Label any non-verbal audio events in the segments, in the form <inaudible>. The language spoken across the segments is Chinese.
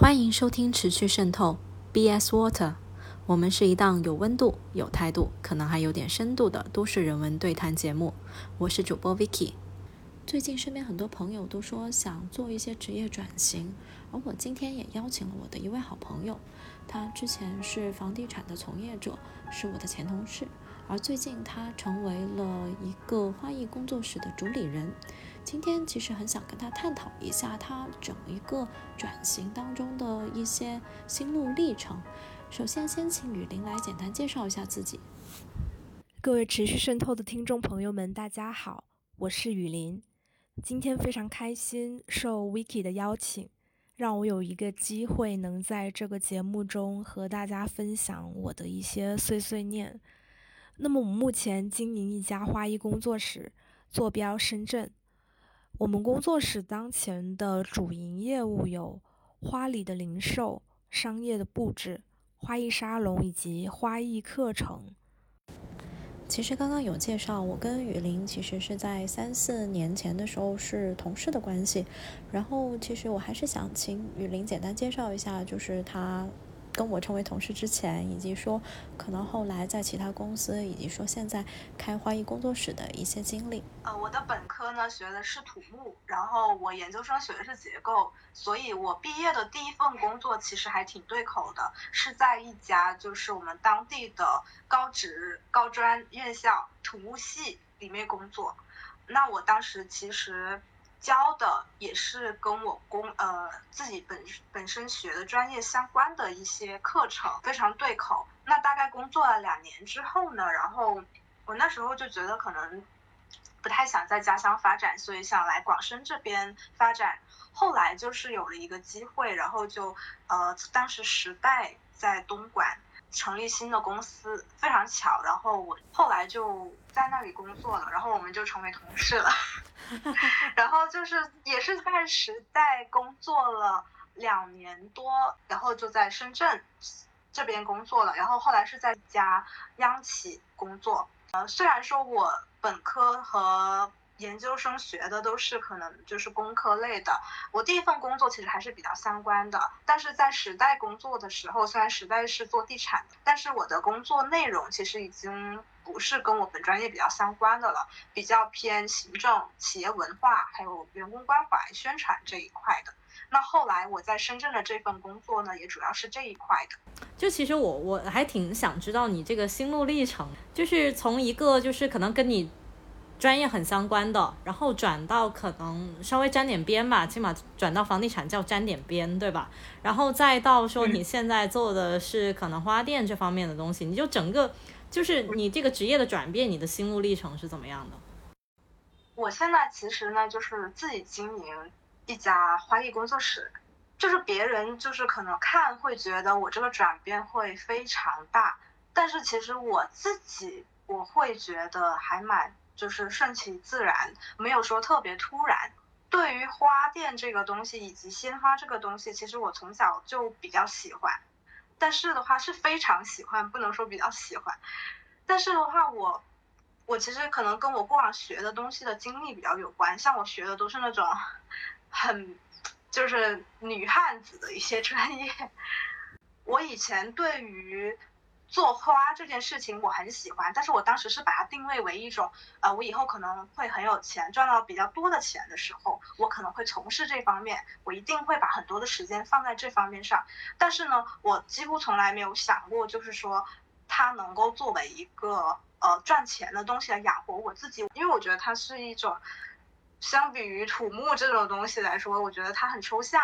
欢迎收听持续渗透 BS Water，我们是一档有温度、有态度，可能还有点深度的都市人文对谈节目。我是主播 Vicky。最近身边很多朋友都说想做一些职业转型，而我今天也邀请了我的一位好朋友，他之前是房地产的从业者，是我的前同事，而最近他成为了一个花艺工作室的主理人。今天其实很想跟他探讨一下他整一个转型当中的一些心路历程。首先，先请雨林来简单介绍一下自己。各位持续渗透的听众朋友们，大家好，我是雨林。今天非常开心，受 Vicky 的邀请，让我有一个机会能在这个节目中和大家分享我的一些碎碎念。那么，我目前经营一家花艺工作室，坐标深圳。我们工作室当前的主营业务有花礼的零售、商业的布置、花艺沙龙以及花艺课程。其实刚刚有介绍，我跟雨林其实是在三四年前的时候是同事的关系。然后，其实我还是想请雨林简单介绍一下，就是他。跟我成为同事之前，以及说可能后来在其他公司，以及说现在开花艺工作室的一些经历。呃，我的本科呢学的是土木，然后我研究生学的是结构，所以我毕业的第一份工作其实还挺对口的，是在一家就是我们当地的高职高专院校土木系里面工作。那我当时其实。教的也是跟我工呃自己本本身学的专业相关的一些课程，非常对口。那大概工作了两年之后呢，然后我那时候就觉得可能不太想在家乡发展，所以想来广深这边发展。后来就是有了一个机会，然后就呃当时时代在东莞成立新的公司，非常巧，然后我后来就在那里工作了，然后我们就成为同事了。<laughs> <laughs> 然后就是也是在时代工作了两年多，然后就在深圳这边工作了。然后后来是在一家央企工作。呃，虽然说我本科和研究生学的都是可能就是工科类的，我第一份工作其实还是比较相关的。但是在时代工作的时候，虽然时代是做地产的，但是我的工作内容其实已经。不是跟我本专业比较相关的了，比较偏行政、企业文化还有员工关怀、宣传这一块的。那后来我在深圳的这份工作呢，也主要是这一块的。就其实我我还挺想知道你这个心路历程，就是从一个就是可能跟你专业很相关的，然后转到可能稍微沾点边吧，起码转到房地产叫沾点边，对吧？然后再到说你现在做的是可能花店这方面的东西，你就整个。就是你这个职业的转变，你的心路历程是怎么样的？我现在其实呢，就是自己经营一家花艺工作室，就是别人就是可能看会觉得我这个转变会非常大，但是其实我自己我会觉得还蛮就是顺其自然，没有说特别突然。对于花店这个东西以及鲜花这个东西，其实我从小就比较喜欢。但是的话是非常喜欢，不能说比较喜欢。但是的话，我我其实可能跟我过往学的东西的经历比较有关。像我学的都是那种很就是女汉子的一些专业。我以前对于。做花这件事情我很喜欢，但是我当时是把它定位为一种，呃，我以后可能会很有钱，赚到比较多的钱的时候，我可能会从事这方面，我一定会把很多的时间放在这方面上。但是呢，我几乎从来没有想过，就是说它能够作为一个呃赚钱的东西来养活我自己，因为我觉得它是一种，相比于土木这种东西来说，我觉得它很抽象。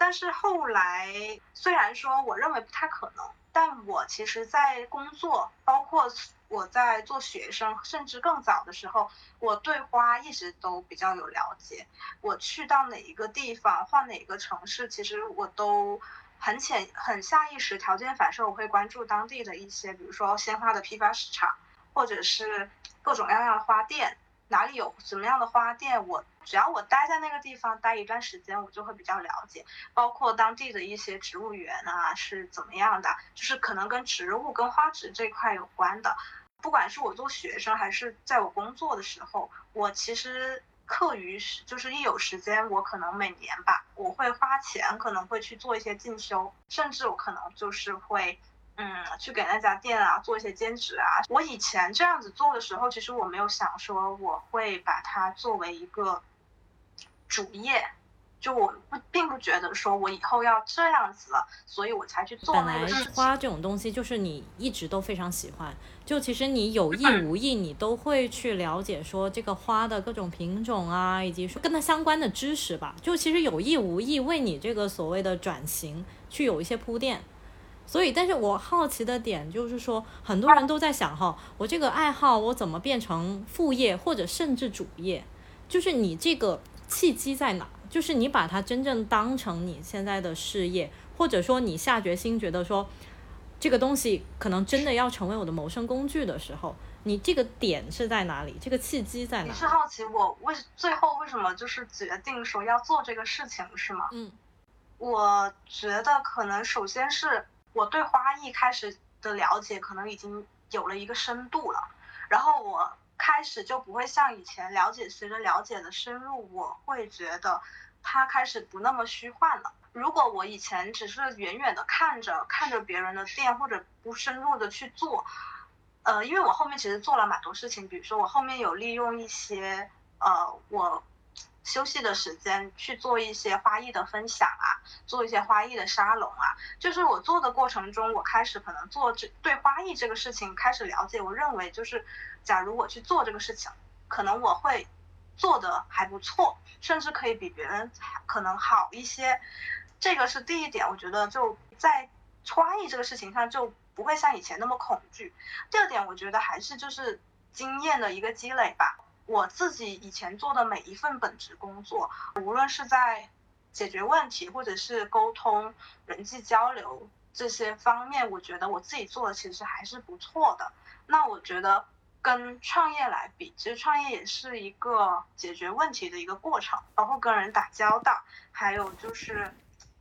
但是后来，虽然说我认为不太可能。但我其实，在工作，包括我在做学生，甚至更早的时候，我对花一直都比较有了解。我去到哪一个地方，换哪个城市，其实我都很浅、很下意识、条件反射，我会关注当地的一些，比如说鲜花的批发市场，或者是各种各样的花店。哪里有什么样的花店，我只要我待在那个地方待一段时间，我就会比较了解，包括当地的一些植物园啊是怎么样的，就是可能跟植物跟花植这块有关的。不管是我做学生还是在我工作的时候，我其实课余时，就是一有时间，我可能每年吧，我会花钱，可能会去做一些进修，甚至我可能就是会，嗯，去给那家店啊做一些兼职啊。我以前这样子做的时候，其实我没有想说我会把它作为一个主业。就我不并不觉得说我以后要这样子了，所以我才去做那个事情。花这种东西就是你一直都非常喜欢，就其实你有意无意你都会去了解说这个花的各种品种啊，以及说跟它相关的知识吧。就其实有意无意为你这个所谓的转型去有一些铺垫。所以，但是我好奇的点就是说，很多人都在想哈，我这个爱好我怎么变成副业或者甚至主业？就是你这个契机在哪？就是你把它真正当成你现在的事业，或者说你下决心觉得说这个东西可能真的要成为我的谋生工具的时候，你这个点是在哪里？这个契机在哪？你是好奇我为最后为什么就是决定说要做这个事情是吗？嗯，我觉得可能首先是我对花艺开始的了解可能已经有了一个深度了，然后我。开始就不会像以前了解，随着了解的深入，我会觉得它开始不那么虚幻了。如果我以前只是远远的看着看着别人的店，或者不深入的去做，呃，因为我后面其实做了蛮多事情，比如说我后面有利用一些呃我休息的时间去做一些花艺的分享啊，做一些花艺的沙龙啊，就是我做的过程中，我开始可能做这对花艺这个事情开始了解，我认为就是。假如我去做这个事情，可能我会做的还不错，甚至可以比别人可能好一些。这个是第一点，我觉得就在花艺这个事情上就不会像以前那么恐惧。第二点，我觉得还是就是经验的一个积累吧。我自己以前做的每一份本职工作，无论是在解决问题或者是沟通、人际交流这些方面，我觉得我自己做的其实还是不错的。那我觉得。跟创业来比，其实创业也是一个解决问题的一个过程，包括跟人打交道，还有就是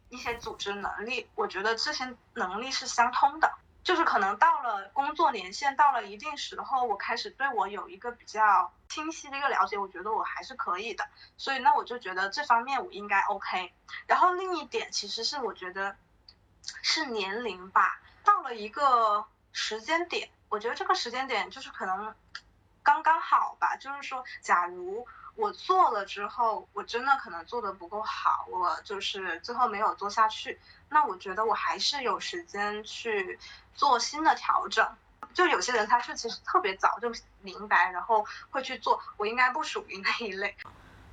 一些组织能力，我觉得这些能力是相通的。就是可能到了工作年限到了一定时候，我开始对我有一个比较清晰的一个了解，我觉得我还是可以的。所以那我就觉得这方面我应该 OK。然后另一点其实是我觉得是年龄吧，到了一个时间点。我觉得这个时间点就是可能刚刚好吧，就是说，假如我做了之后，我真的可能做的不够好，我就是最后没有做下去，那我觉得我还是有时间去做新的调整。就有些人他是其实特别早就明白，然后会去做，我应该不属于那一类。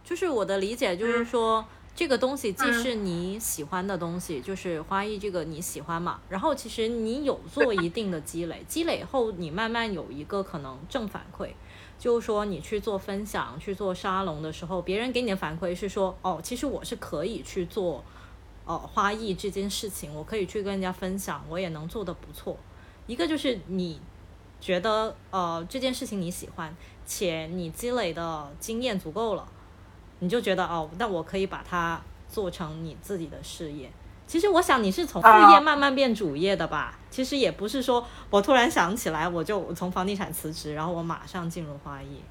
就是我的理解就是说。这个东西既是你喜欢的东西，就是花艺这个你喜欢嘛。然后其实你有做一定的积累，积累后你慢慢有一个可能正反馈，就是说你去做分享、去做沙龙的时候，别人给你的反馈是说，哦，其实我是可以去做，哦，花艺这件事情，我可以去跟人家分享，我也能做得不错。一个就是你觉得，呃，这件事情你喜欢，且你积累的经验足够了。你就觉得哦，那我可以把它做成你自己的事业。其实我想你是从副业慢慢变主业的吧？其实也不是说我突然想起来我就从房地产辞职，然后我马上进入花艺。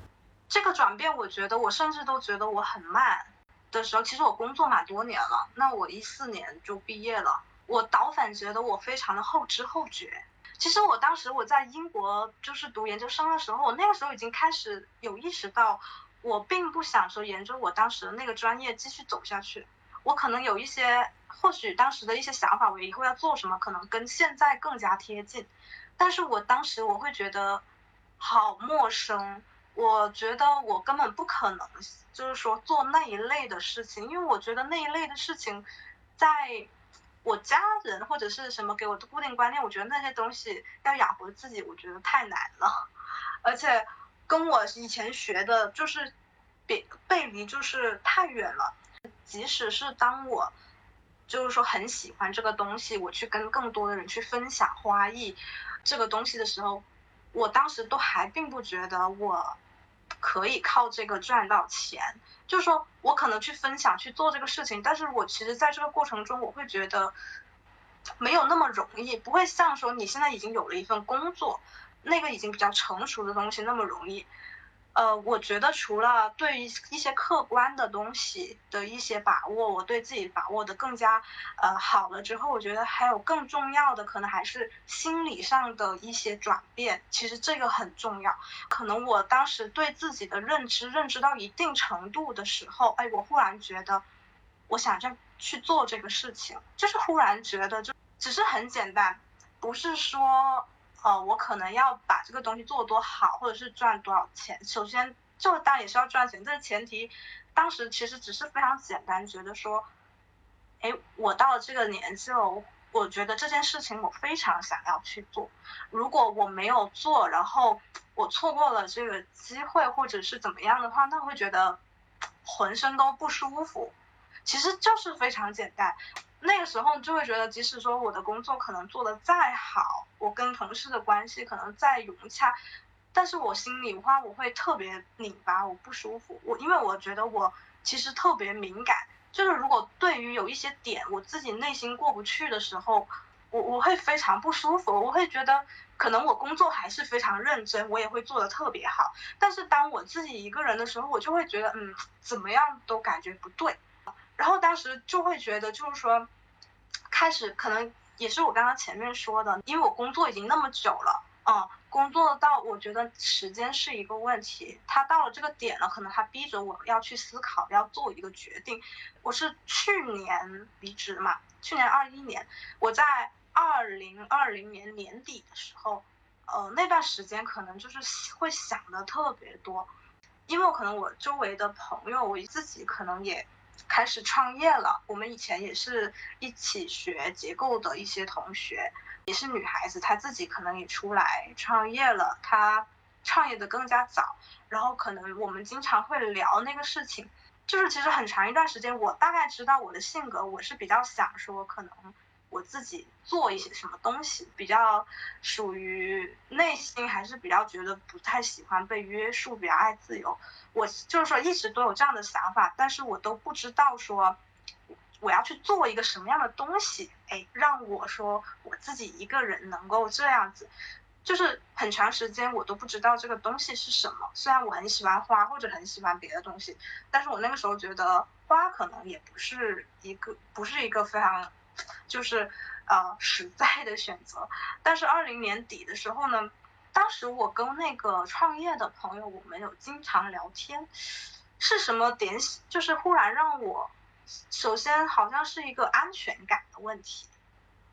这个转变，我觉得我甚至都觉得我很慢的时候，其实我工作蛮多年了。那我一四年就毕业了，我倒反觉得我非常的后知后觉。其实我当时我在英国就是读研究生的时候，我那个时候已经开始有意识到。我并不想说沿着我当时的那个专业继续走下去，我可能有一些，或许当时的一些想法，我以后要做什么，可能跟现在更加贴近，但是我当时我会觉得好陌生，我觉得我根本不可能，就是说做那一类的事情，因为我觉得那一类的事情，在我家人或者是什么给我的固定观念，我觉得那些东西要养活自己，我觉得太难了，<laughs> 而且。跟我以前学的就是别背离，就是太远了。即使是当我就是说很喜欢这个东西，我去跟更多的人去分享花艺这个东西的时候，我当时都还并不觉得我可以靠这个赚到钱。就是说我可能去分享去做这个事情，但是我其实在这个过程中，我会觉得没有那么容易，不会像说你现在已经有了一份工作。那个已经比较成熟的东西那么容易，呃，我觉得除了对于一些客观的东西的一些把握，我对自己把握的更加呃好了之后，我觉得还有更重要的，可能还是心理上的一些转变。其实这个很重要。可能我当时对自己的认知认知到一定程度的时候，哎，我忽然觉得，我想这去做这个事情，就是忽然觉得就只是很简单，不是说。呃，我可能要把这个东西做多好，或者是赚多少钱。首先，做当然也是要赚钱，这是前提。当时其实只是非常简单，觉得说，哎，我到了这个年纪了，我我觉得这件事情我非常想要去做。如果我没有做，然后我错过了这个机会，或者是怎么样的话，那会觉得浑身都不舒服。其实就是非常简单。那个时候就会觉得，即使说我的工作可能做得再好，我跟同事的关系可能再融洽，但是我心里话我会特别拧巴，我不舒服。我因为我觉得我其实特别敏感，就是如果对于有一些点我自己内心过不去的时候，我我会非常不舒服。我会觉得可能我工作还是非常认真，我也会做得特别好，但是当我自己一个人的时候，我就会觉得嗯，怎么样都感觉不对。然后当时就会觉得就是说。开始可能也是我刚刚前面说的，因为我工作已经那么久了，嗯，工作到我觉得时间是一个问题，他到了这个点了，可能他逼着我要去思考，要做一个决定。我是去年离职嘛，去年二一年，我在二零二零年年底的时候，呃，那段时间可能就是会想的特别多，因为我可能我周围的朋友，我自己可能也。开始创业了。我们以前也是一起学结构的一些同学，也是女孩子，她自己可能也出来创业了。她创业的更加早，然后可能我们经常会聊那个事情。就是其实很长一段时间，我大概知道我的性格，我是比较想说可能。我自己做一些什么东西，比较属于内心还是比较觉得不太喜欢被约束，比较爱自由。我就是说一直都有这样的想法，但是我都不知道说我要去做一个什么样的东西，哎，让我说我自己一个人能够这样子，就是很长时间我都不知道这个东西是什么。虽然我很喜欢花或者很喜欢别的东西，但是我那个时候觉得花可能也不是一个不是一个非常。就是呃实在的选择，但是二零年底的时候呢，当时我跟那个创业的朋友，我们有经常聊天，是什么点？就是忽然让我，首先好像是一个安全感的问题，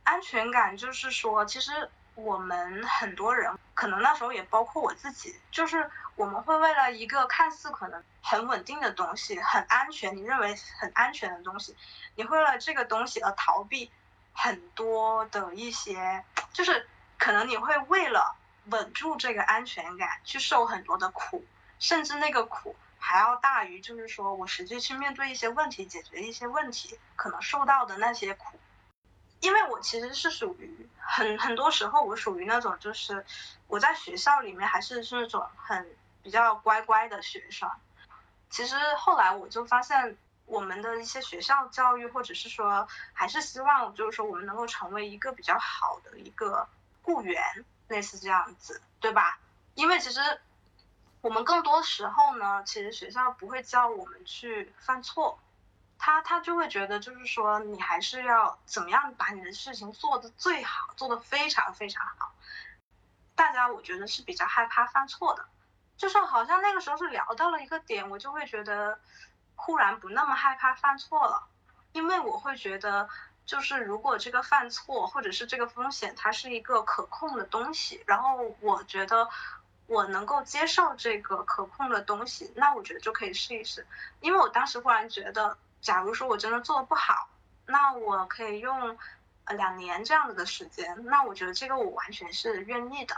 安全感就是说，其实我们很多人，可能那时候也包括我自己，就是我们会为了一个看似可能很稳定的东西，很安全，你认为很安全的东西。你会为了这个东西而逃避很多的一些，就是可能你会为了稳住这个安全感去受很多的苦，甚至那个苦还要大于就是说我实际去面对一些问题、解决一些问题可能受到的那些苦。因为我其实是属于很很多时候我属于那种就是我在学校里面还是是那种很比较乖乖的学生，其实后来我就发现。我们的一些学校教育，或者是说，还是希望就是说，我们能够成为一个比较好的一个雇员，类似这样子，对吧？因为其实我们更多时候呢，其实学校不会教我们去犯错，他他就会觉得就是说，你还是要怎么样把你的事情做得最好，做得非常非常好。大家我觉得是比较害怕犯错的，就是好像那个时候是聊到了一个点，我就会觉得。忽然不那么害怕犯错了，因为我会觉得，就是如果这个犯错或者是这个风险它是一个可控的东西，然后我觉得我能够接受这个可控的东西，那我觉得就可以试一试。因为我当时忽然觉得，假如说我真的做的不好，那我可以用呃两年这样子的时间，那我觉得这个我完全是愿意的，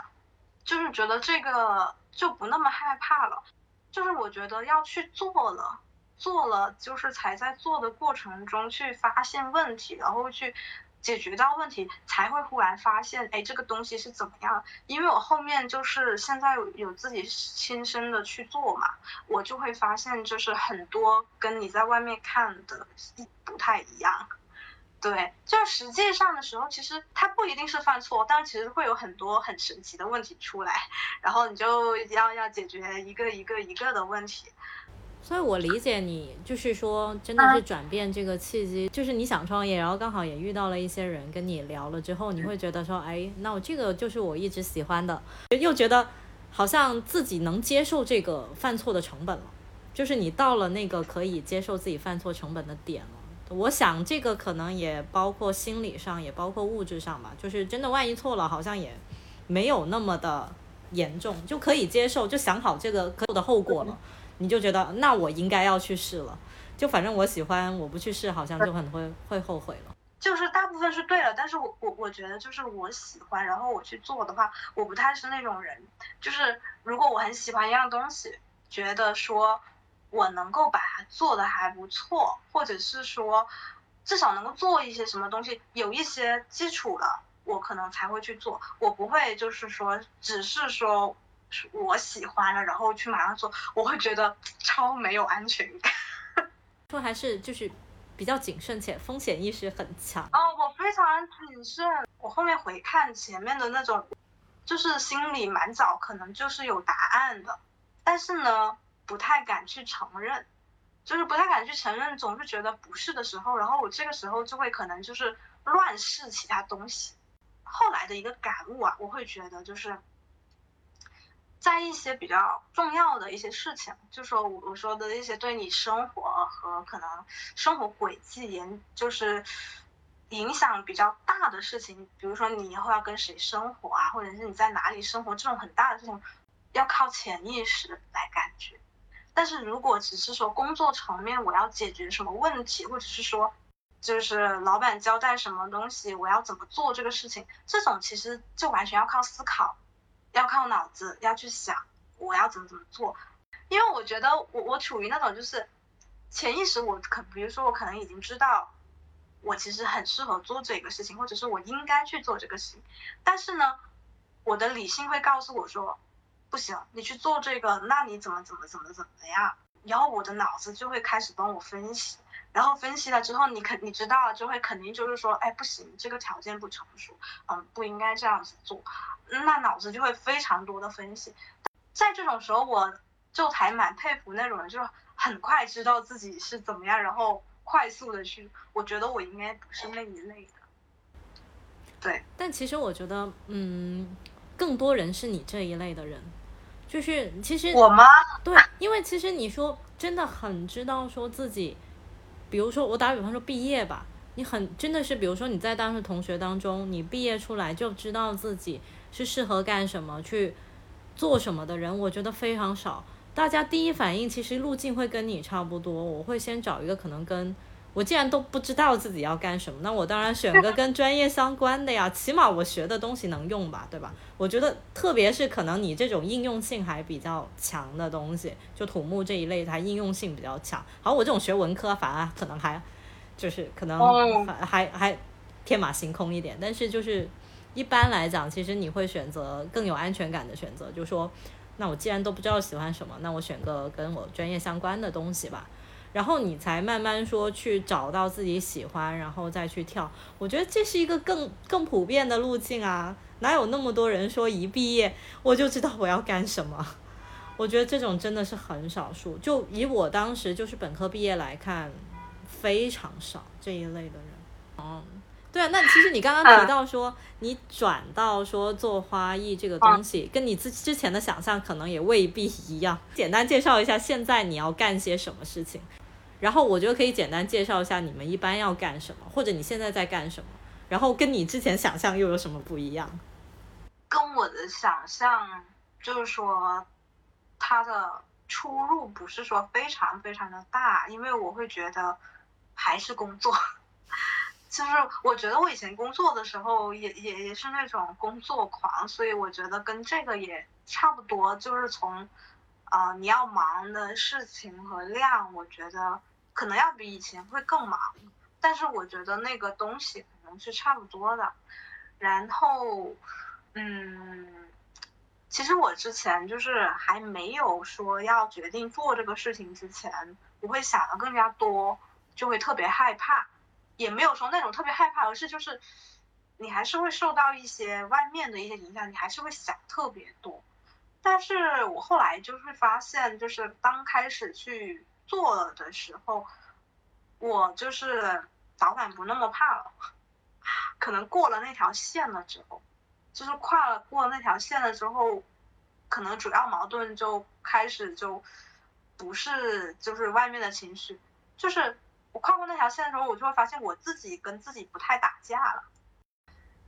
就是觉得这个就不那么害怕了，就是我觉得要去做了。做了就是才在做的过程中去发现问题，然后去解决到问题，才会忽然发现，哎，这个东西是怎么样？因为我后面就是现在有自己亲身的去做嘛，我就会发现，就是很多跟你在外面看的不太一样。对，就是实际上的时候，其实他不一定是犯错，但其实会有很多很神奇的问题出来，然后你就要要解决一个一个一个的问题。所以我理解你，就是说，真的是转变这个契机，就是你想创业，然后刚好也遇到了一些人跟你聊了之后，你会觉得说，哎，那我这个就是我一直喜欢的，又觉得好像自己能接受这个犯错的成本了，就是你到了那个可以接受自己犯错成本的点了。我想这个可能也包括心理上，也包括物质上吧，就是真的万一错了，好像也没有那么的严重，就可以接受，就想好这个可的后果了。你就觉得那我应该要去试了，就反正我喜欢，我不去试好像就很会会后悔了。就是大部分是对了，但是我我我觉得就是我喜欢，然后我去做的话，我不太是那种人。就是如果我很喜欢一样东西，觉得说我能够把它做的还不错，或者是说至少能够做一些什么东西，有一些基础了，我可能才会去做。我不会就是说只是说。我喜欢了，然后去马上做，我会觉得超没有安全感。<laughs> 说还是就是比较谨慎且风险意识很强。哦，我非常谨慎。我后面回看前面的那种，就是心里蛮早可能就是有答案的，但是呢不太敢去承认，就是不太敢去承认，总是觉得不是的时候，然后我这个时候就会可能就是乱试其他东西。后来的一个感悟啊，我会觉得就是。在一些比较重要的一些事情，就说我我说的一些对你生活和可能生活轨迹影就是影响比较大的事情，比如说你以后要跟谁生活啊，或者是你在哪里生活这种很大的事情，要靠潜意识来感觉。但是如果只是说工作层面我要解决什么问题，或者是说就是老板交代什么东西我要怎么做这个事情，这种其实就完全要靠思考。要靠脑子，要去想我要怎么怎么做，因为我觉得我我处于那种就是潜意识，我可比如说我可能已经知道我其实很适合做这个事情，或者是我应该去做这个事情，但是呢，我的理性会告诉我说不行，你去做这个，那你怎么怎么怎么怎么样，然后我的脑子就会开始帮我分析，然后分析了之后，你肯你知道了就会肯定就是说，哎不行，这个条件不成熟，嗯不应该这样子做。那脑子就会非常多的分析，在这种时候，我就还蛮佩服那种人，就是很快知道自己是怎么样，然后快速的去。我觉得我应该不是那一类的。对。但其实我觉得，嗯，更多人是你这一类的人，就是其实我吗？对，因为其实你说真的很知道说自己，比如说我打比方说毕业吧，你很真的是，比如说你在当时同学当中，你毕业出来就知道自己。是适合干什么去做什么的人，我觉得非常少。大家第一反应其实路径会跟你差不多。我会先找一个可能跟我既然都不知道自己要干什么，那我当然选个跟专业相关的呀，<laughs> 起码我学的东西能用吧，对吧？我觉得特别是可能你这种应用性还比较强的东西，就土木这一类，它应用性比较强。好，我这种学文科，反而可能还就是可能还还天马行空一点，但是就是。一般来讲，其实你会选择更有安全感的选择，就是说，那我既然都不知道喜欢什么，那我选个跟我专业相关的东西吧。然后你才慢慢说去找到自己喜欢，然后再去跳。我觉得这是一个更更普遍的路径啊！哪有那么多人说一毕业我就知道我要干什么？<laughs> 我觉得这种真的是很少数。就以我当时就是本科毕业来看，非常少这一类的人。嗯。对啊，那其实你刚刚提到说你转到说做花艺这个东西，跟你之之前的想象可能也未必一样。简单介绍一下现在你要干些什么事情，然后我觉得可以简单介绍一下你们一般要干什么，或者你现在在干什么，然后跟你之前想象又有什么不一样？跟我的想象就是说，它的出入不是说非常非常的大，因为我会觉得还是工作。<laughs> 就是我觉得我以前工作的时候也也也是那种工作狂，所以我觉得跟这个也差不多，就是从，呃，你要忙的事情和量，我觉得可能要比以前会更忙，但是我觉得那个东西可能是差不多的。然后，嗯，其实我之前就是还没有说要决定做这个事情之前，我会想的更加多，就会特别害怕。也没有说那种特别害怕，而是就是你还是会受到一些外面的一些影响，你还是会想特别多。但是我后来就会发现，就是刚开始去做的时候，我就是早晚不那么怕了。<laughs> 可能过了那条线了之后，就是跨了过那条线了之后，可能主要矛盾就开始就不是就是外面的情绪，就是我跨过那条线的时候，我就会发现我自己跟自己不太打架了。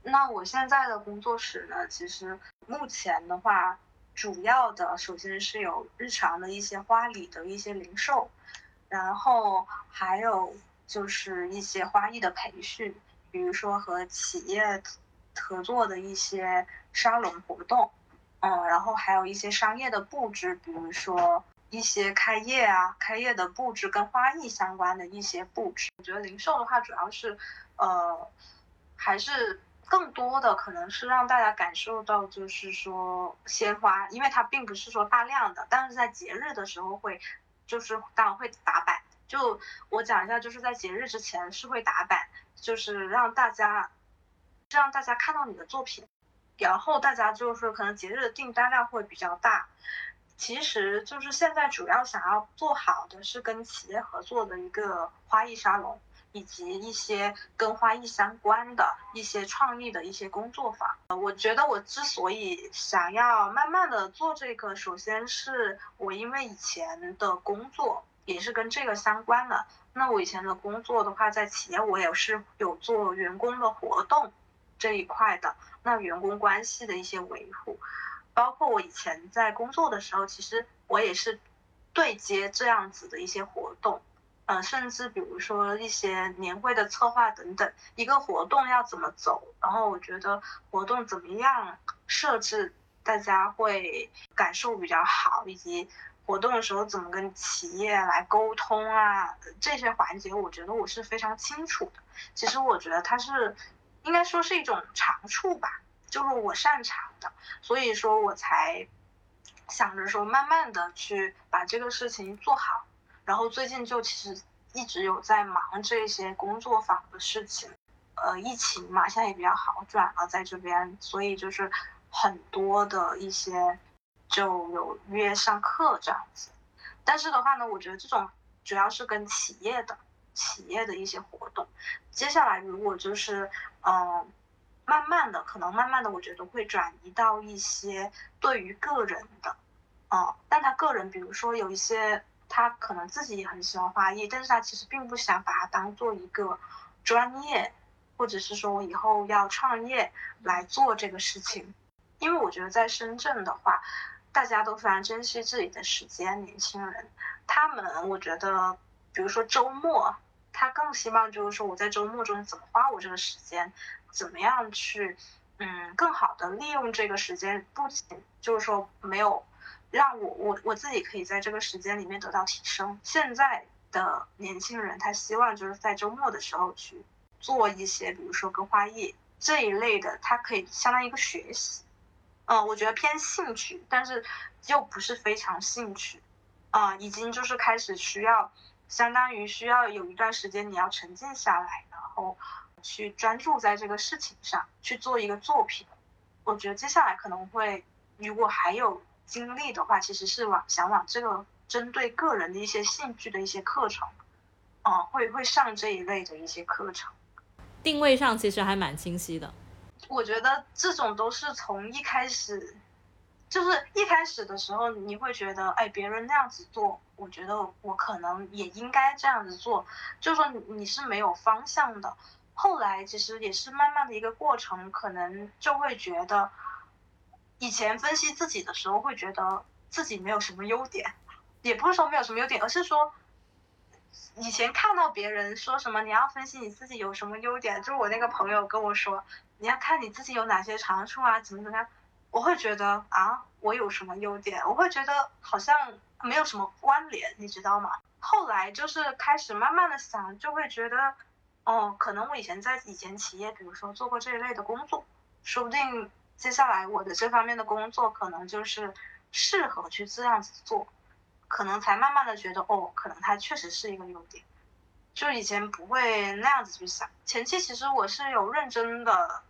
那我现在的工作室呢，其实目前的话。主要的首先是有日常的一些花礼的一些零售，然后还有就是一些花艺的培训，比如说和企业合作的一些沙龙活动，嗯，然后还有一些商业的布置，比如说一些开业啊，开业的布置跟花艺相关的一些布置。我觉得零售的话，主要是呃还是。更多的可能是让大家感受到，就是说鲜花，因为它并不是说大量的，但是在节日的时候会，就是当然会打版。就我讲一下，就是在节日之前是会打版，就是让大家，让大家看到你的作品，然后大家就是可能节日的订单量会比较大。其实就是现在主要想要做好的是跟企业合作的一个花艺沙龙。以及一些跟花艺相关的一些创意的一些工作坊，呃，我觉得我之所以想要慢慢的做这个，首先是我因为以前的工作也是跟这个相关的。那我以前的工作的话，在企业我也是有做员工的活动这一块的，那员工关系的一些维护，包括我以前在工作的时候，其实我也是对接这样子的一些活动。嗯，甚至比如说一些年会的策划等等，一个活动要怎么走，然后我觉得活动怎么样设置，大家会感受比较好，以及活动的时候怎么跟企业来沟通啊，这些环节我觉得我是非常清楚的。其实我觉得它是应该说是一种长处吧，就是我擅长的，所以说我才想着说慢慢的去把这个事情做好。然后最近就其实一直有在忙这些工作坊的事情，呃，疫情嘛，现在也比较好转了，在这边，所以就是很多的一些就有约上课这样子。但是的话呢，我觉得这种主要是跟企业的企业的一些活动。接下来如果就是嗯，慢慢的，可能慢慢的，我觉得会转移到一些对于个人的，嗯，但他个人，比如说有一些。他可能自己也很喜欢花艺，但是他其实并不想把它当做一个专业，或者是说我以后要创业来做这个事情。因为我觉得在深圳的话，大家都非常珍惜自己的时间，年轻人，他们我觉得，比如说周末，他更希望就是说我在周末中怎么花我这个时间，怎么样去，嗯，更好的利用这个时间，不仅就是说没有。让我我我自己可以在这个时间里面得到提升。现在的年轻人他希望就是在周末的时候去做一些，比如说跟花艺这一类的，他可以相当于一个学习。嗯，我觉得偏兴趣，但是又不是非常兴趣。啊，已经就是开始需要，相当于需要有一段时间你要沉静下来，然后去专注在这个事情上去做一个作品。我觉得接下来可能会，如果还有。经历的话，其实是往想往这个针对个人的一些兴趣的一些课程，嗯，会会上这一类的一些课程。定位上其实还蛮清晰的。我觉得这种都是从一开始，就是一开始的时候，你会觉得，哎，别人那样子做，我觉得我可能也应该这样子做，就是说你是没有方向的。后来其实也是慢慢的一个过程，可能就会觉得。以前分析自己的时候，会觉得自己没有什么优点，也不是说没有什么优点，而是说以前看到别人说什么你要分析你自己有什么优点，就是我那个朋友跟我说你要看你自己有哪些长处啊，怎么怎么样，我会觉得啊，我有什么优点？我会觉得好像没有什么关联，你知道吗？后来就是开始慢慢的想，就会觉得哦，可能我以前在以前企业，比如说做过这一类的工作，说不定。接下来我的这方面的工作可能就是适合去这样子做，可能才慢慢的觉得哦，可能它确实是一个优点，就以前不会那样子去想。前期其实我是有认真的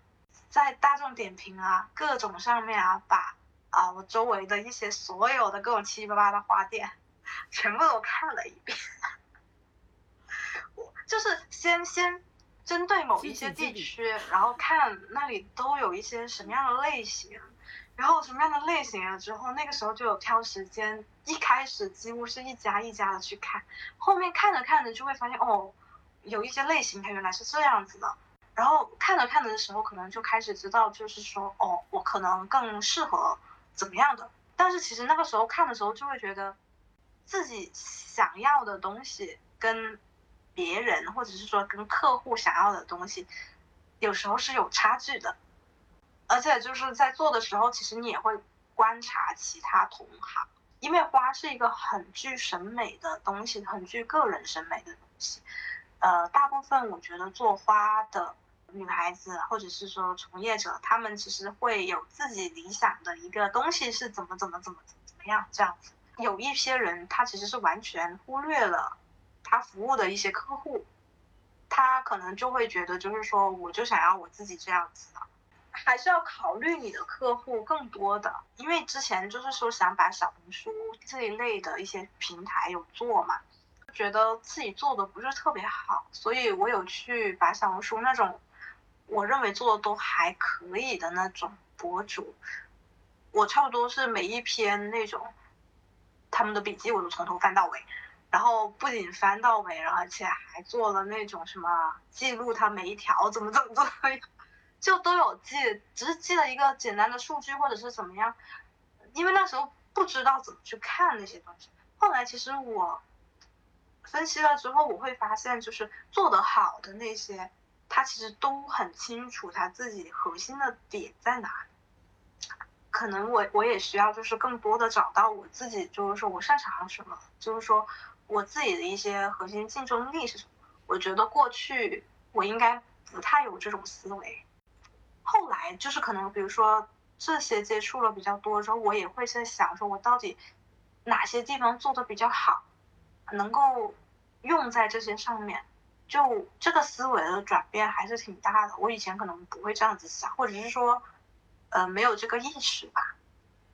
在大众点评啊各种上面啊把啊我周围的一些所有的各种七七八八的花店全部都看了一遍。<laughs> 我就是先先针对某一些地区，然后看那里都有一些什么样的类型。然后什么样的类型了之后，那个时候就有挑时间，一开始几乎是一家一家的去看，后面看着看着就会发现哦，有一些类型它原来是这样子的，然后看着看着的时候，可能就开始知道就是说哦，我可能更适合怎么样的，但是其实那个时候看的时候就会觉得，自己想要的东西跟别人或者是说跟客户想要的东西，有时候是有差距的。而且就是在做的时候，其实你也会观察其他同行，因为花是一个很具审美的东西，很具个人审美的东西。呃，大部分我觉得做花的女孩子，或者是说从业者，他们其实会有自己理想的一个东西是怎么怎么怎么怎么样这样子。有一些人他其实是完全忽略了他服务的一些客户，他可能就会觉得就是说，我就想要我自己这样子的。还是要考虑你的客户更多的，因为之前就是说想把小红书这一类的一些平台有做嘛，觉得自己做的不是特别好，所以我有去把小红书那种我认为做的都还可以的那种博主，我差不多是每一篇那种他们的笔记我都从头翻到尾，然后不仅翻到尾了，而且还做了那种什么记录他每一条怎么怎么怎么样。就都有记，只是记了一个简单的数据或者是怎么样，因为那时候不知道怎么去看那些东西。后来其实我分析了之后，我会发现就是做得好的那些，他其实都很清楚他自己核心的点在哪里。可能我我也需要就是更多的找到我自己，就是说我擅长什么，就是说我自己的一些核心竞争力是什么。我觉得过去我应该不太有这种思维。后来就是可能，比如说这些接触了比较多之后，我也会在想，说我到底哪些地方做的比较好，能够用在这些上面。就这个思维的转变还是挺大的。我以前可能不会这样子想，或者是说，呃，没有这个意识吧。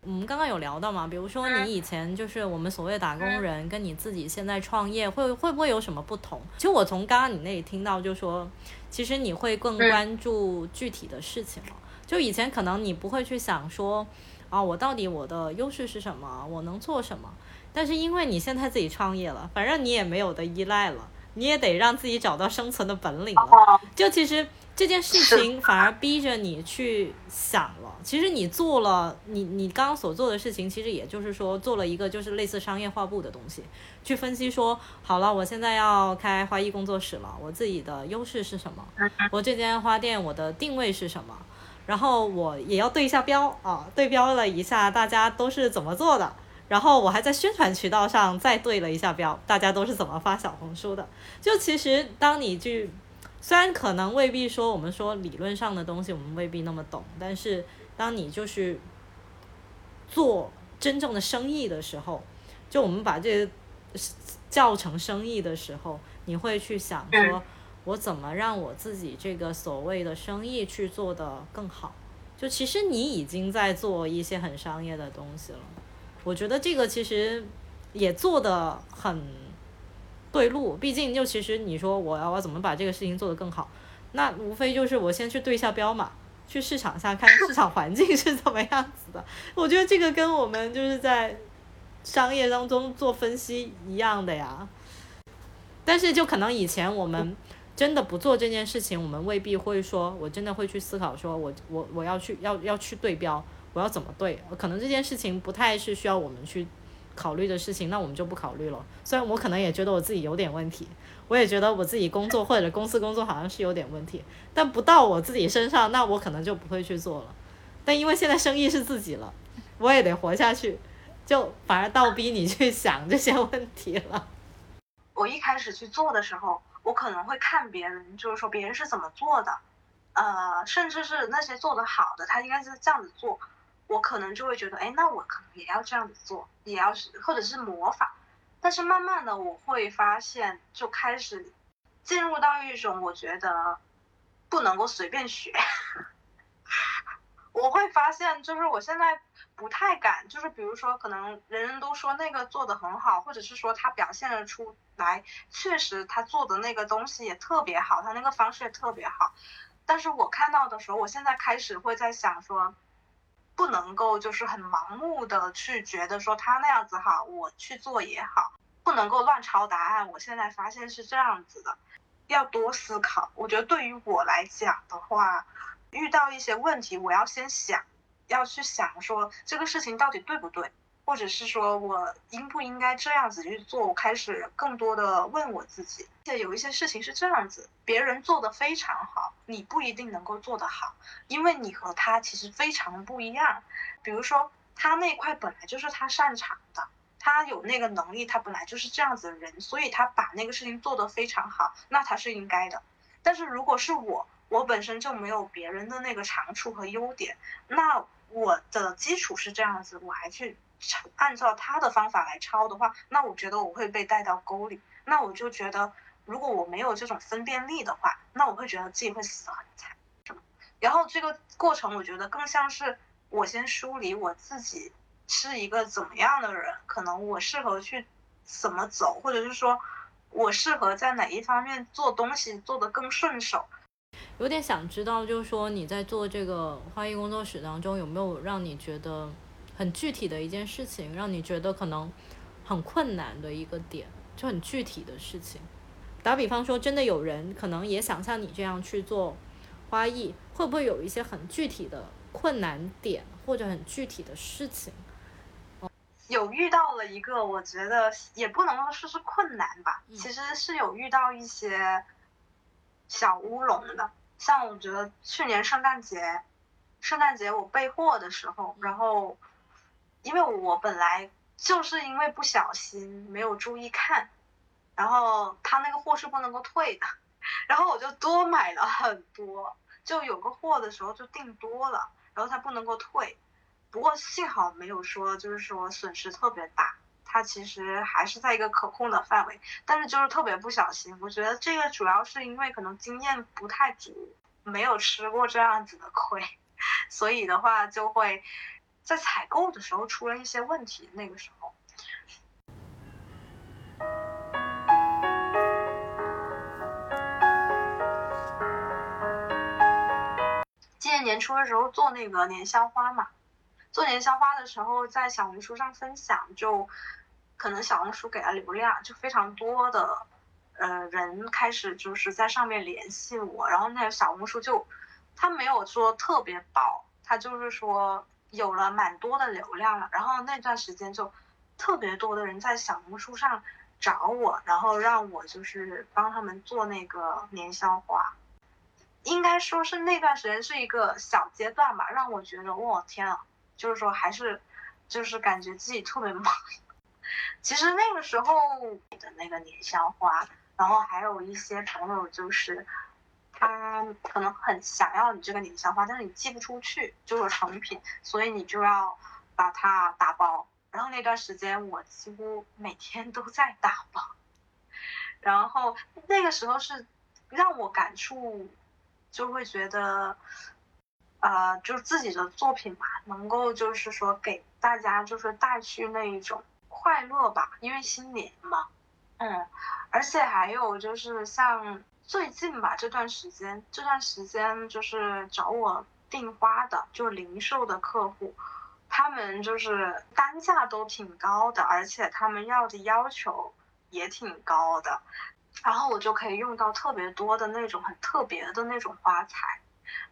我们刚刚有聊到嘛，比如说你以前就是我们所谓打工人，跟你自己现在创业会会不会有什么不同？其实我从刚刚你那里听到，就说。其实你会更关注具体的事情了。就以前可能你不会去想说，啊，我到底我的优势是什么，我能做什么？但是因为你现在自己创业了，反正你也没有的依赖了，你也得让自己找到生存的本领了。就其实。这件事情反而逼着你去想了。其实你做了，你你刚刚所做的事情，其实也就是说做了一个就是类似商业化部的东西，去分析说，好了，我现在要开花艺工作室了，我自己的优势是什么？我这间花店我的定位是什么？然后我也要对一下标啊，对标了一下大家都是怎么做的，然后我还在宣传渠道上再对了一下标，大家都是怎么发小红书的？就其实当你去。虽然可能未必说我们说理论上的东西我们未必那么懂，但是当你就是做真正的生意的时候，就我们把这叫成生意的时候，你会去想说，我怎么让我自己这个所谓的生意去做的更好？就其实你已经在做一些很商业的东西了，我觉得这个其实也做的很。对路，毕竟就其实你说我要我怎么把这个事情做得更好，那无非就是我先去对一下标嘛，去市场下看市场环境是怎么样子的。我觉得这个跟我们就是在商业当中做分析一样的呀。但是就可能以前我们真的不做这件事情，我们未必会说，我真的会去思考说，我我我要去要要去对标，我要怎么对？可能这件事情不太是需要我们去。考虑的事情，那我们就不考虑了。虽然我可能也觉得我自己有点问题，我也觉得我自己工作或者公司工作好像是有点问题，但不到我自己身上，那我可能就不会去做了。但因为现在生意是自己了，我也得活下去，就反而倒逼你去想这些问题了。我一开始去做的时候，我可能会看别人，就是说别人是怎么做的，呃，甚至是那些做得好的，他应该是这样子做。我可能就会觉得，哎，那我可能也要这样子做，也要是或者是模仿。但是慢慢的，我会发现，就开始进入到一种我觉得不能够随便学。<laughs> 我会发现，就是我现在不太敢，就是比如说，可能人人都说那个做的很好，或者是说他表现了出来，确实他做的那个东西也特别好，他那个方式也特别好。但是我看到的时候，我现在开始会在想说，不能够就是很盲目的去觉得说他那样子好，我去做也好，不能够乱抄答案。我现在发现是这样子的，要多思考。我觉得对于我来讲的话。遇到一些问题，我要先想，要去想说这个事情到底对不对，或者是说我应不应该这样子去做。我开始更多的问我自己。且有一些事情是这样子，别人做的非常好，你不一定能够做得好，因为你和他其实非常不一样。比如说他那块本来就是他擅长的，他有那个能力，他本来就是这样子的人，所以他把那个事情做得非常好，那他是应该的。但是如果是我，我本身就没有别人的那个长处和优点，那我的基础是这样子，我还去按照他的方法来抄的话，那我觉得我会被带到沟里。那我就觉得，如果我没有这种分辨力的话，那我会觉得自己会死得很惨，是吗？然后这个过程，我觉得更像是我先梳理我自己是一个怎么样的人，可能我适合去怎么走，或者是说我适合在哪一方面做东西做得更顺手。有点想知道，就是说你在做这个花艺工作室当中，有没有让你觉得很具体的一件事情，让你觉得可能很困难的一个点，就很具体的事情。打比方说，真的有人可能也想像你这样去做花艺，会不会有一些很具体的困难点或者很具体的事情？有遇到了一个，我觉得也不能说是困难吧，其实是有遇到一些小乌龙的。像我觉得去年圣诞节，圣诞节我备货的时候，然后，因为我本来就是因为不小心没有注意看，然后他那个货是不能够退的，然后我就多买了很多，就有个货的时候就订多了，然后他不能够退，不过幸好没有说就是说损失特别大。它其实还是在一个可控的范围，但是就是特别不小心。我觉得这个主要是因为可能经验不太足，没有吃过这样子的亏，<laughs> 所以的话就会在采购的时候出了一些问题。那个时候，今年年初的时候做那个年宵花嘛，做年宵花的时候在小红书上分享就。可能小红书给了流量，就非常多的，呃，人开始就是在上面联系我，然后那个小红书就，他没有说特别爆，他就是说有了蛮多的流量了，然后那段时间就特别多的人在小红书上找我，然后让我就是帮他们做那个年宵花，应该说是那段时间是一个小阶段吧，让我觉得我天啊，就是说还是，就是感觉自己特别忙。其实那个时候的那个年宵花，然后还有一些朋友就是，他可能很想要你这个你的想法，但是你寄不出去，就是成品，所以你就要把它打包。然后那段时间我几乎每天都在打包，然后那个时候是让我感触，就会觉得，呃，就是自己的作品吧，能够就是说给大家就是带去那一种。快乐吧，因为新年嘛，嗯，而且还有就是像最近吧这段时间，这段时间就是找我订花的，就零售的客户，他们就是单价都挺高的，而且他们要的要求也挺高的，然后我就可以用到特别多的那种很特别的那种花材，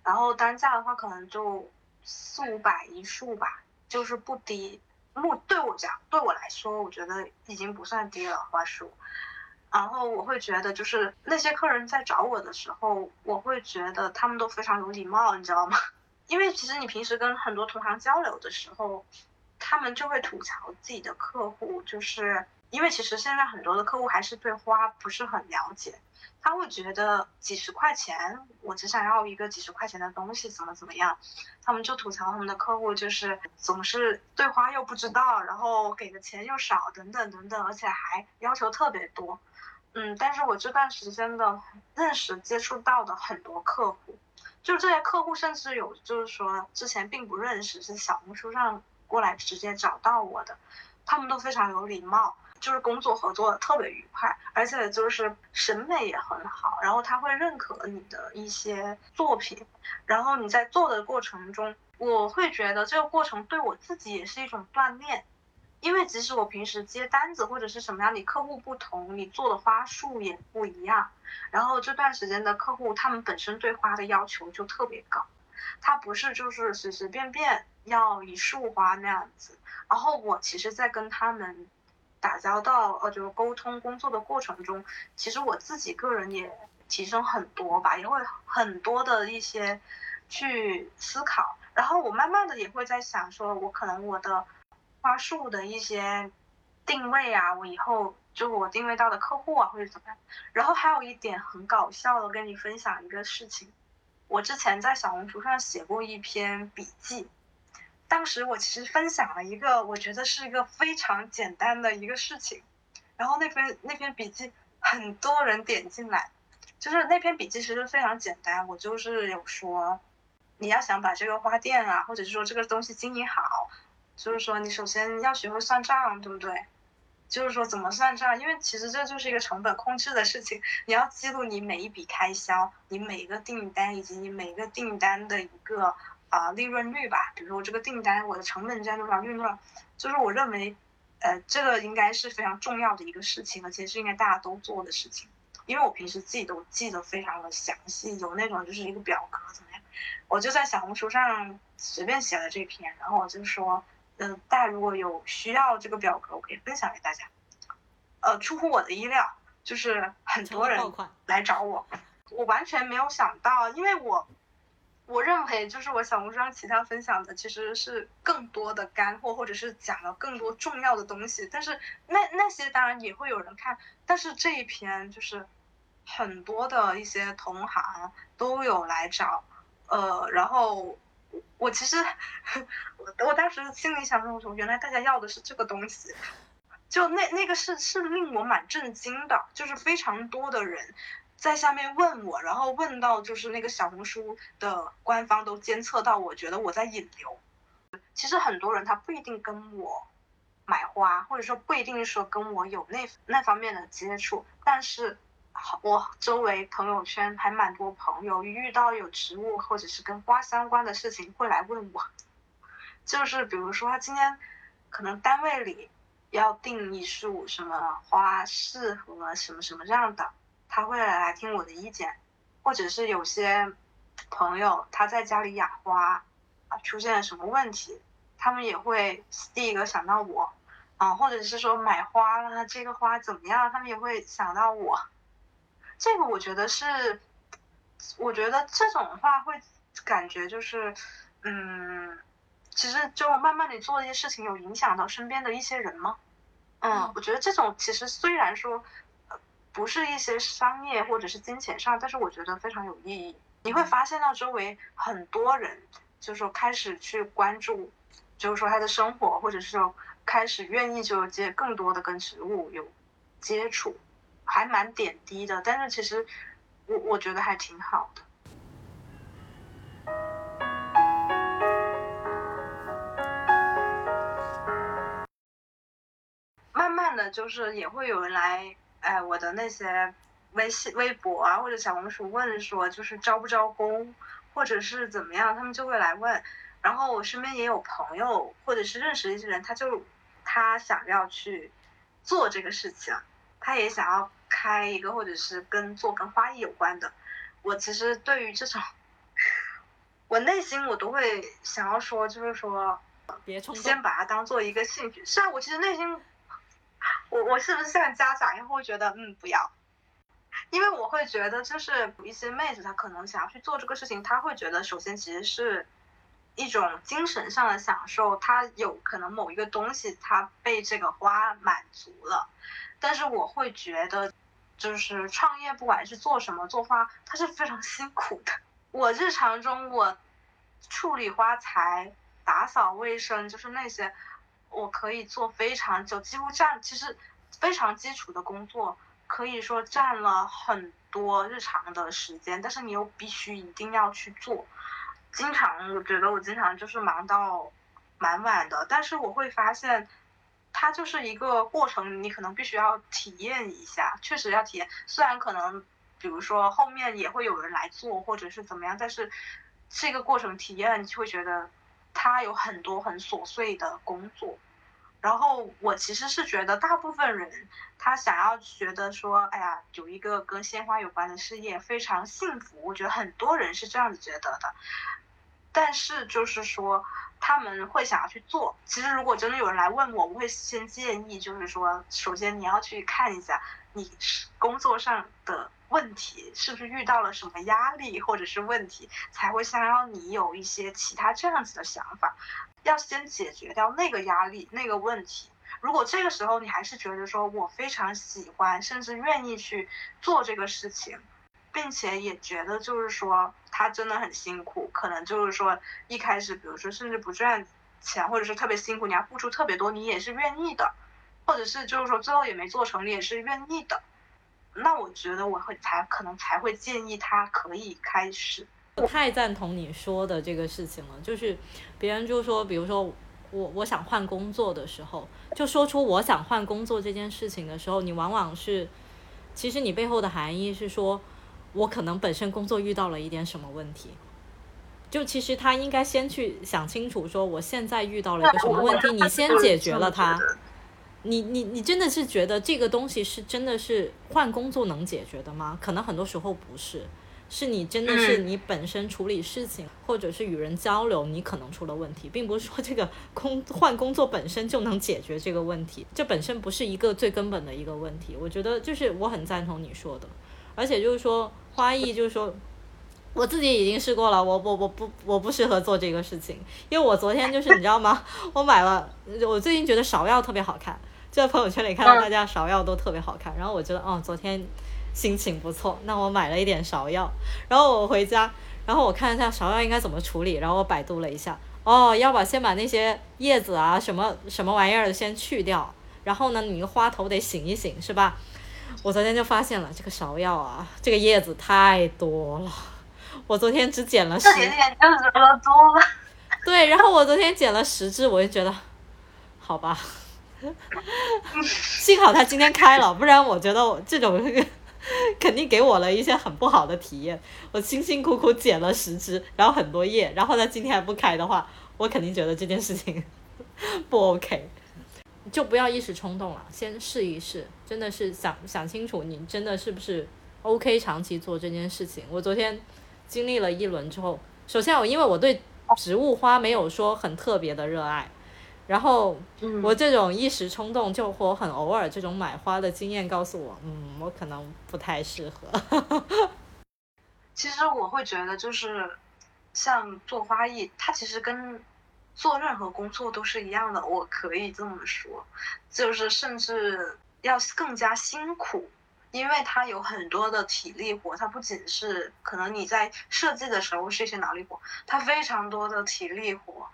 然后单价的话可能就四五百一束吧，就是不低。目对我讲，对我来说，我觉得已经不算低了花束。然后我会觉得，就是那些客人在找我的时候，我会觉得他们都非常有礼貌，你知道吗？<laughs> 因为其实你平时跟很多同行交流的时候，他们就会吐槽自己的客户，就是因为其实现在很多的客户还是对花不是很了解。他会觉得几十块钱，我只想要一个几十块钱的东西，怎么怎么样？他们就吐槽他们的客户就是总是对花又不知道，然后给的钱又少，等等等等，而且还要求特别多。嗯，但是我这段时间的认识接触到的很多客户，就这些客户甚至有就是说之前并不认识，是小红书上过来直接找到我的，他们都非常有礼貌，就是工作合作的特别愉快，而且就是审美也很好，然后他会认可你的一些作品，然后你在做的过程中，我会觉得这个过程对我自己也是一种锻炼。因为即使我平时接单子或者是什么样，你客户不同，你做的花束也不一样。然后这段时间的客户，他们本身对花的要求就特别高，他不是就是随随便便要一束花那样子。然后我其实，在跟他们打交道，呃，就是沟通工作的过程中，其实我自己个人也提升很多吧，也会很多的一些去思考。然后我慢慢的也会在想，说我可能我的。花束的一些定位啊，我以后就我定位到的客户啊，或者怎么样。然后还有一点很搞笑的，跟你分享一个事情。我之前在小红书上写过一篇笔记，当时我其实分享了一个我觉得是一个非常简单的一个事情，然后那篇那篇笔记很多人点进来，就是那篇笔记其实非常简单，我就是有说，你要想把这个花店啊，或者是说这个东西经营好。就是说，你首先要学会算账，对不对？就是说怎么算账，因为其实这就是一个成本控制的事情。你要记录你每一笔开销，你每一个订单以及你每个订单的一个啊利润率吧。比如说我这个订单，我的成本占多少利润？就是我认为，呃，这个应该是非常重要的一个事情，而且是应该大家都做的事情。因为我平时自己都记得非常的详细，有那种就是一个表格怎么样？我就在小红书上随便写了这篇，然后我就说。嗯，大家如果有需要这个表格，我可以分享给大家。呃，出乎我的意料，就是很多人来找我，我完全没有想到，因为我我认为就是我小红书上其他分享的其实是更多的干货，或者是讲了更多重要的东西，但是那那些当然也会有人看，但是这一篇就是很多的一些同行都有来找，呃，然后。我其实，我我当时心里想说，我说原来大家要的是这个东西，就那那个是是令我蛮震惊的，就是非常多的人在下面问我，然后问到就是那个小红书的官方都监测到，我觉得我在引流。其实很多人他不一定跟我买花，或者说不一定说跟我有那那方面的接触，但是。我周围朋友圈还蛮多朋友遇到有植物或者是跟花相关的事情会来问我，就是比如说他今天可能单位里要订一束什么花适合什么什么这样的，他会来听我的意见，或者是有些朋友他在家里养花啊出现了什么问题，他们也会第一个想到我啊，或者是说买花了这个花怎么样，他们也会想到我。这个我觉得是，我觉得这种话会感觉就是，嗯，其实就慢慢的做一些事情，有影响到身边的一些人吗？嗯，我觉得这种其实虽然说，不是一些商业或者是金钱上，但是我觉得非常有意义。你会发现到周围很多人，就是说开始去关注，就是说他的生活，或者是说开始愿意就接更多的跟植物有接触。还蛮点滴的，但是其实我我觉得还挺好的。慢慢的就是也会有人来，哎，我的那些微信、微博啊，或者小红书问说，就是招不招工，或者是怎么样，他们就会来问。然后我身边也有朋友，或者是认识一些人，他就他想要去做这个事情，他也想要。开一个，或者是跟做跟花艺有关的，我其实对于这种，我内心我都会想要说，就是说，别冲先把它当做一个兴趣。是啊，我其实内心，我我是不是像家长一样会觉得，嗯，不要，因为我会觉得，就是一些妹子她可能想要去做这个事情，她会觉得，首先其实是一种精神上的享受，她有可能某一个东西她被这个花满足了，但是我会觉得。就是创业，不管是做什么做花，它是非常辛苦的。我日常中我处理花材、打扫卫生，就是那些我可以做非常久，几乎占其实非常基础的工作，可以说占了很多日常的时间，但是你又必须一定要去做。经常我觉得我经常就是忙到蛮晚的，但是我会发现，它就是一个过程，你可能必须要体验一下，确实要体验。虽然可能比如说后面也会有人来做，或者是怎么样，但是这个过程体验就会觉得它有很多很琐碎的工作。然后我其实是觉得，大部分人他想要觉得说，哎呀，有一个跟鲜花有关的事业非常幸福。我觉得很多人是这样子觉得的，但是就是说他们会想要去做。其实如果真的有人来问我，我会先建议，就是说，首先你要去看一下你工作上的问题是不是遇到了什么压力或者是问题，才会想要你有一些其他这样子的想法。要先解决掉那个压力、那个问题。如果这个时候你还是觉得说我非常喜欢，甚至愿意去做这个事情，并且也觉得就是说他真的很辛苦，可能就是说一开始，比如说甚至不赚钱，或者是特别辛苦，你要付出特别多，你也是愿意的，或者是就是说最后也没做成，你也是愿意的。那我觉得我会才可能才会建议他可以开始。我太赞同你说的这个事情了，就是别人就说，比如说我我想换工作的时候，就说出我想换工作这件事情的时候，你往往是，其实你背后的含义是说，我可能本身工作遇到了一点什么问题，就其实他应该先去想清楚，说我现在遇到了一个什么问题，你先解决了它，你你你真的是觉得这个东西是真的是换工作能解决的吗？可能很多时候不是。是你真的是你本身处理事情，或者是与人交流，你可能出了问题，并不是说这个工换工作本身就能解决这个问题，这本身不是一个最根本的一个问题。我觉得就是我很赞同你说的，而且就是说花艺，就是说我自己已经试过了，我我我不我不适合做这个事情，因为我昨天就是你知道吗？<laughs> 我买了，我最近觉得芍药特别好看，就在朋友圈里看到大家芍药都特别好看，然后我觉得哦，昨天。心情不错，那我买了一点芍药，然后我回家，然后我看一下芍药应该怎么处理，然后我百度了一下，哦，要把先把那些叶子啊什么什么玩意儿的先去掉，然后呢，你个花头得醒一醒，是吧？我昨天就发现了这个芍药啊，这个叶子太多了，我昨天只剪了十，点点就是多了。对，然后我昨天剪了十只，我就觉得，好吧，<laughs> 幸好它今天开了，不然我觉得我这种。肯定给我了一些很不好的体验。我辛辛苦苦剪了十只，然后很多叶，然后它今天还不开的话，我肯定觉得这件事情 <laughs> 不 OK。就不要一时冲动了，先试一试，真的是想想清楚，你真的是不是 OK 长期做这件事情。我昨天经历了一轮之后，首先我因为我对植物花没有说很特别的热爱。然后我这种一时冲动，就我很偶尔这种买花的经验告诉我，嗯，我可能不太适合。其实我会觉得，就是像做花艺，它其实跟做任何工作都是一样的。我可以这么说，就是甚至要更加辛苦，因为它有很多的体力活。它不仅是可能你在设计的时候是一些脑力活，它非常多的体力活。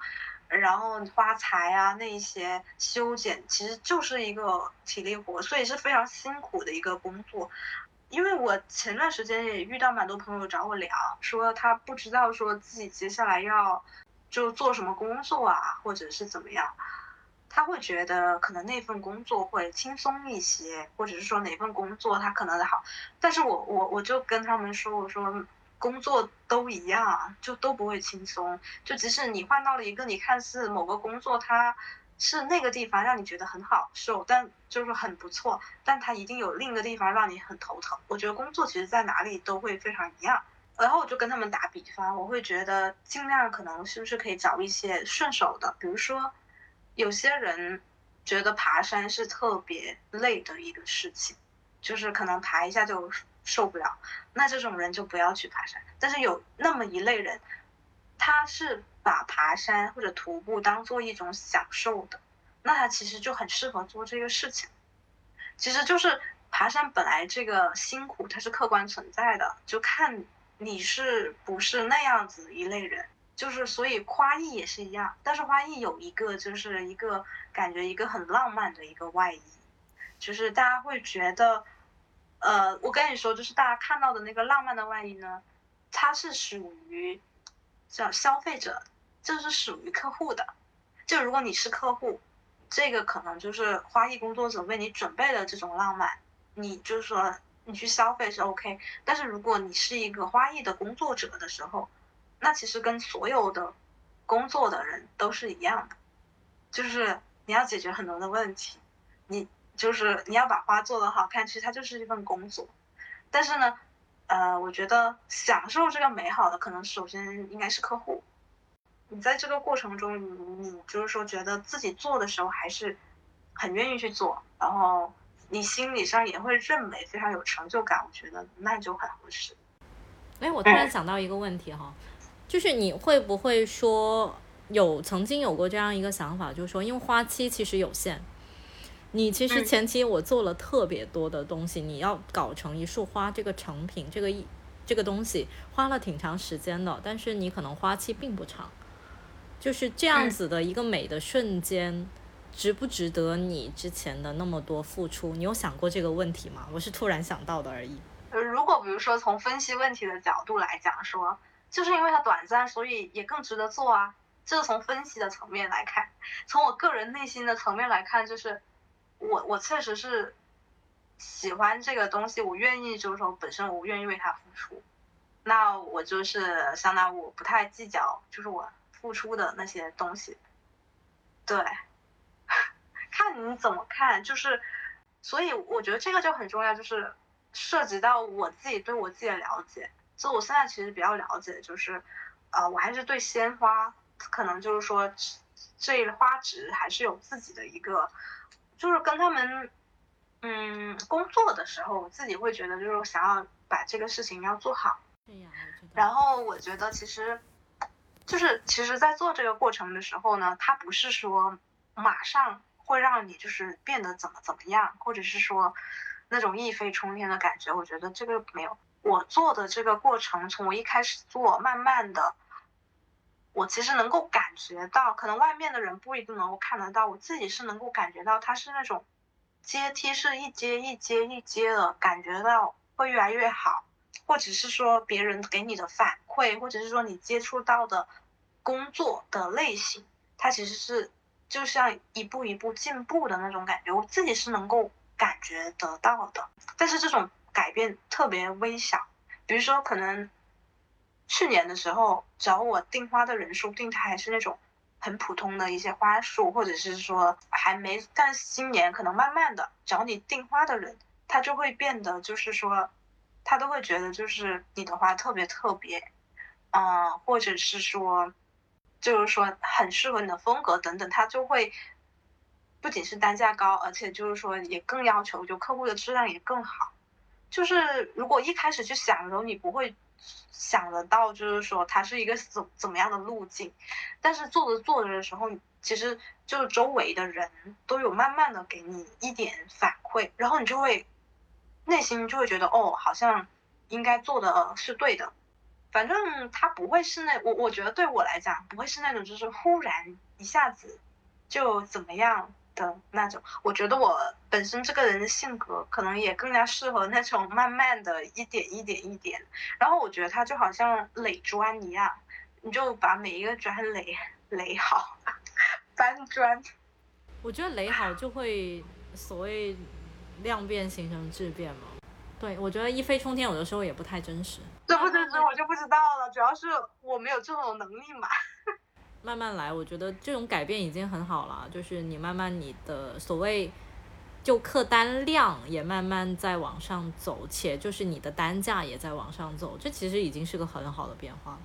然后花材啊，那一些修剪其实就是一个体力活，所以是非常辛苦的一个工作。因为我前段时间也遇到蛮多朋友找我聊，说他不知道说自己接下来要就做什么工作啊，或者是怎么样，他会觉得可能那份工作会轻松一些，或者是说哪份工作他可能好。但是我我我就跟他们说，我说。工作都一样，就都不会轻松。就即使你换到了一个你看似某个工作，它是那个地方让你觉得很好受，但就是很不错，但它一定有另一个地方让你很头疼。我觉得工作其实在哪里都会非常一样。然后我就跟他们打比方，我会觉得尽量可能是不是可以找一些顺手的，比如说有些人觉得爬山是特别累的一个事情，就是可能爬一下就。受不了，那这种人就不要去爬山。但是有那么一类人，他是把爬山或者徒步当做一种享受的，那他其实就很适合做这个事情。其实就是爬山本来这个辛苦它是客观存在的，就看你是不是那样子一类人。就是所以花艺也是一样，但是花艺有一个就是一个感觉一个很浪漫的一个外衣，就是大家会觉得。呃，我跟你说，就是大家看到的那个浪漫的外衣呢，它是属于叫消费者，就是属于客户的。就如果你是客户，这个可能就是花艺工作者为你准备的这种浪漫，你就是说你去消费是 OK。但是如果你是一个花艺的工作者的时候，那其实跟所有的工作的人都是一样的，就是你要解决很多的问题，你就是你要把花做得好看，其实它就是一份工作。但是呢，呃，我觉得享受这个美好的，可能首先应该是客户。你在这个过程中，你你就是说觉得自己做的时候还是很愿意去做，然后你心理上也会认为非常有成就感，我觉得那就很合适。哎，我突然想到一个问题哈。就是你会不会说有曾经有过这样一个想法，就是说，因为花期其实有限，你其实前期我做了特别多的东西，你要搞成一束花这个成品，这个一这个东西花了挺长时间的，但是你可能花期并不长，就是这样子的一个美的瞬间，值不值得你之前的那么多付出？你有想过这个问题吗？我是突然想到的而已。呃，如果比如说从分析问题的角度来讲说。就是因为它短暂，所以也更值得做啊。这是从分析的层面来看，从我个人内心的层面来看，就是我我确实是喜欢这个东西，我愿意就是说本身我愿意为它付出，那我就是相当于我不太计较，就是我付出的那些东西。对，看你怎么看，就是所以我觉得这个就很重要，就是涉及到我自己对我自己的了解。所以我现在其实比较了解，就是，呃，我还是对鲜花，可能就是说，这花植还是有自己的一个，就是跟他们，嗯，工作的时候，我自己会觉得就是想要把这个事情要做好。然后我觉得其实，就是其实，在做这个过程的时候呢，它不是说马上会让你就是变得怎么怎么样，或者是说那种一飞冲天的感觉，我觉得这个没有。我做的这个过程，从我一开始做，慢慢的，我其实能够感觉到，可能外面的人不一定能够看得到，我自己是能够感觉到，它是那种阶梯是一阶一阶一阶的，感觉到会越来越好，或者是说别人给你的反馈，或者是说你接触到的工作的类型，它其实是就像一步一步进步的那种感觉，我自己是能够感觉得到的，但是这种。改变特别微小，比如说可能去年的时候找我订花的人，说不定他还是那种很普通的一些花束，或者是说还没，但今年可能慢慢的找你订花的人，他就会变得就是说，他都会觉得就是你的花特别特别，嗯，或者是说，就是说很适合你的风格等等，他就会不仅是单价高，而且就是说也更要求就客户的质量也更好。就是如果一开始去想的时候，你不会想得到，就是说它是一个怎怎么样的路径。但是做着做着的时候，其实就周围的人都有慢慢的给你一点反馈，然后你就会内心就会觉得哦，好像应该做的是对的。反正他不会是那我我觉得对我来讲不会是那种就是忽然一下子就怎么样。的那种，我觉得我本身这个人的性格可能也更加适合那种慢慢的一点一点一点。然后我觉得他就好像垒砖一样，你就把每一个砖垒垒好，<laughs> 搬砖。我觉得垒好就会所谓量变形成质变嘛。对，我觉得一飞冲天有的时候也不太真实。这不真实我就不知道了，主要是我没有这种能力嘛。<laughs> 慢慢来，我觉得这种改变已经很好了。就是你慢慢你的所谓就客单量也慢慢在往上走，且就是你的单价也在往上走，这其实已经是个很好的变化了。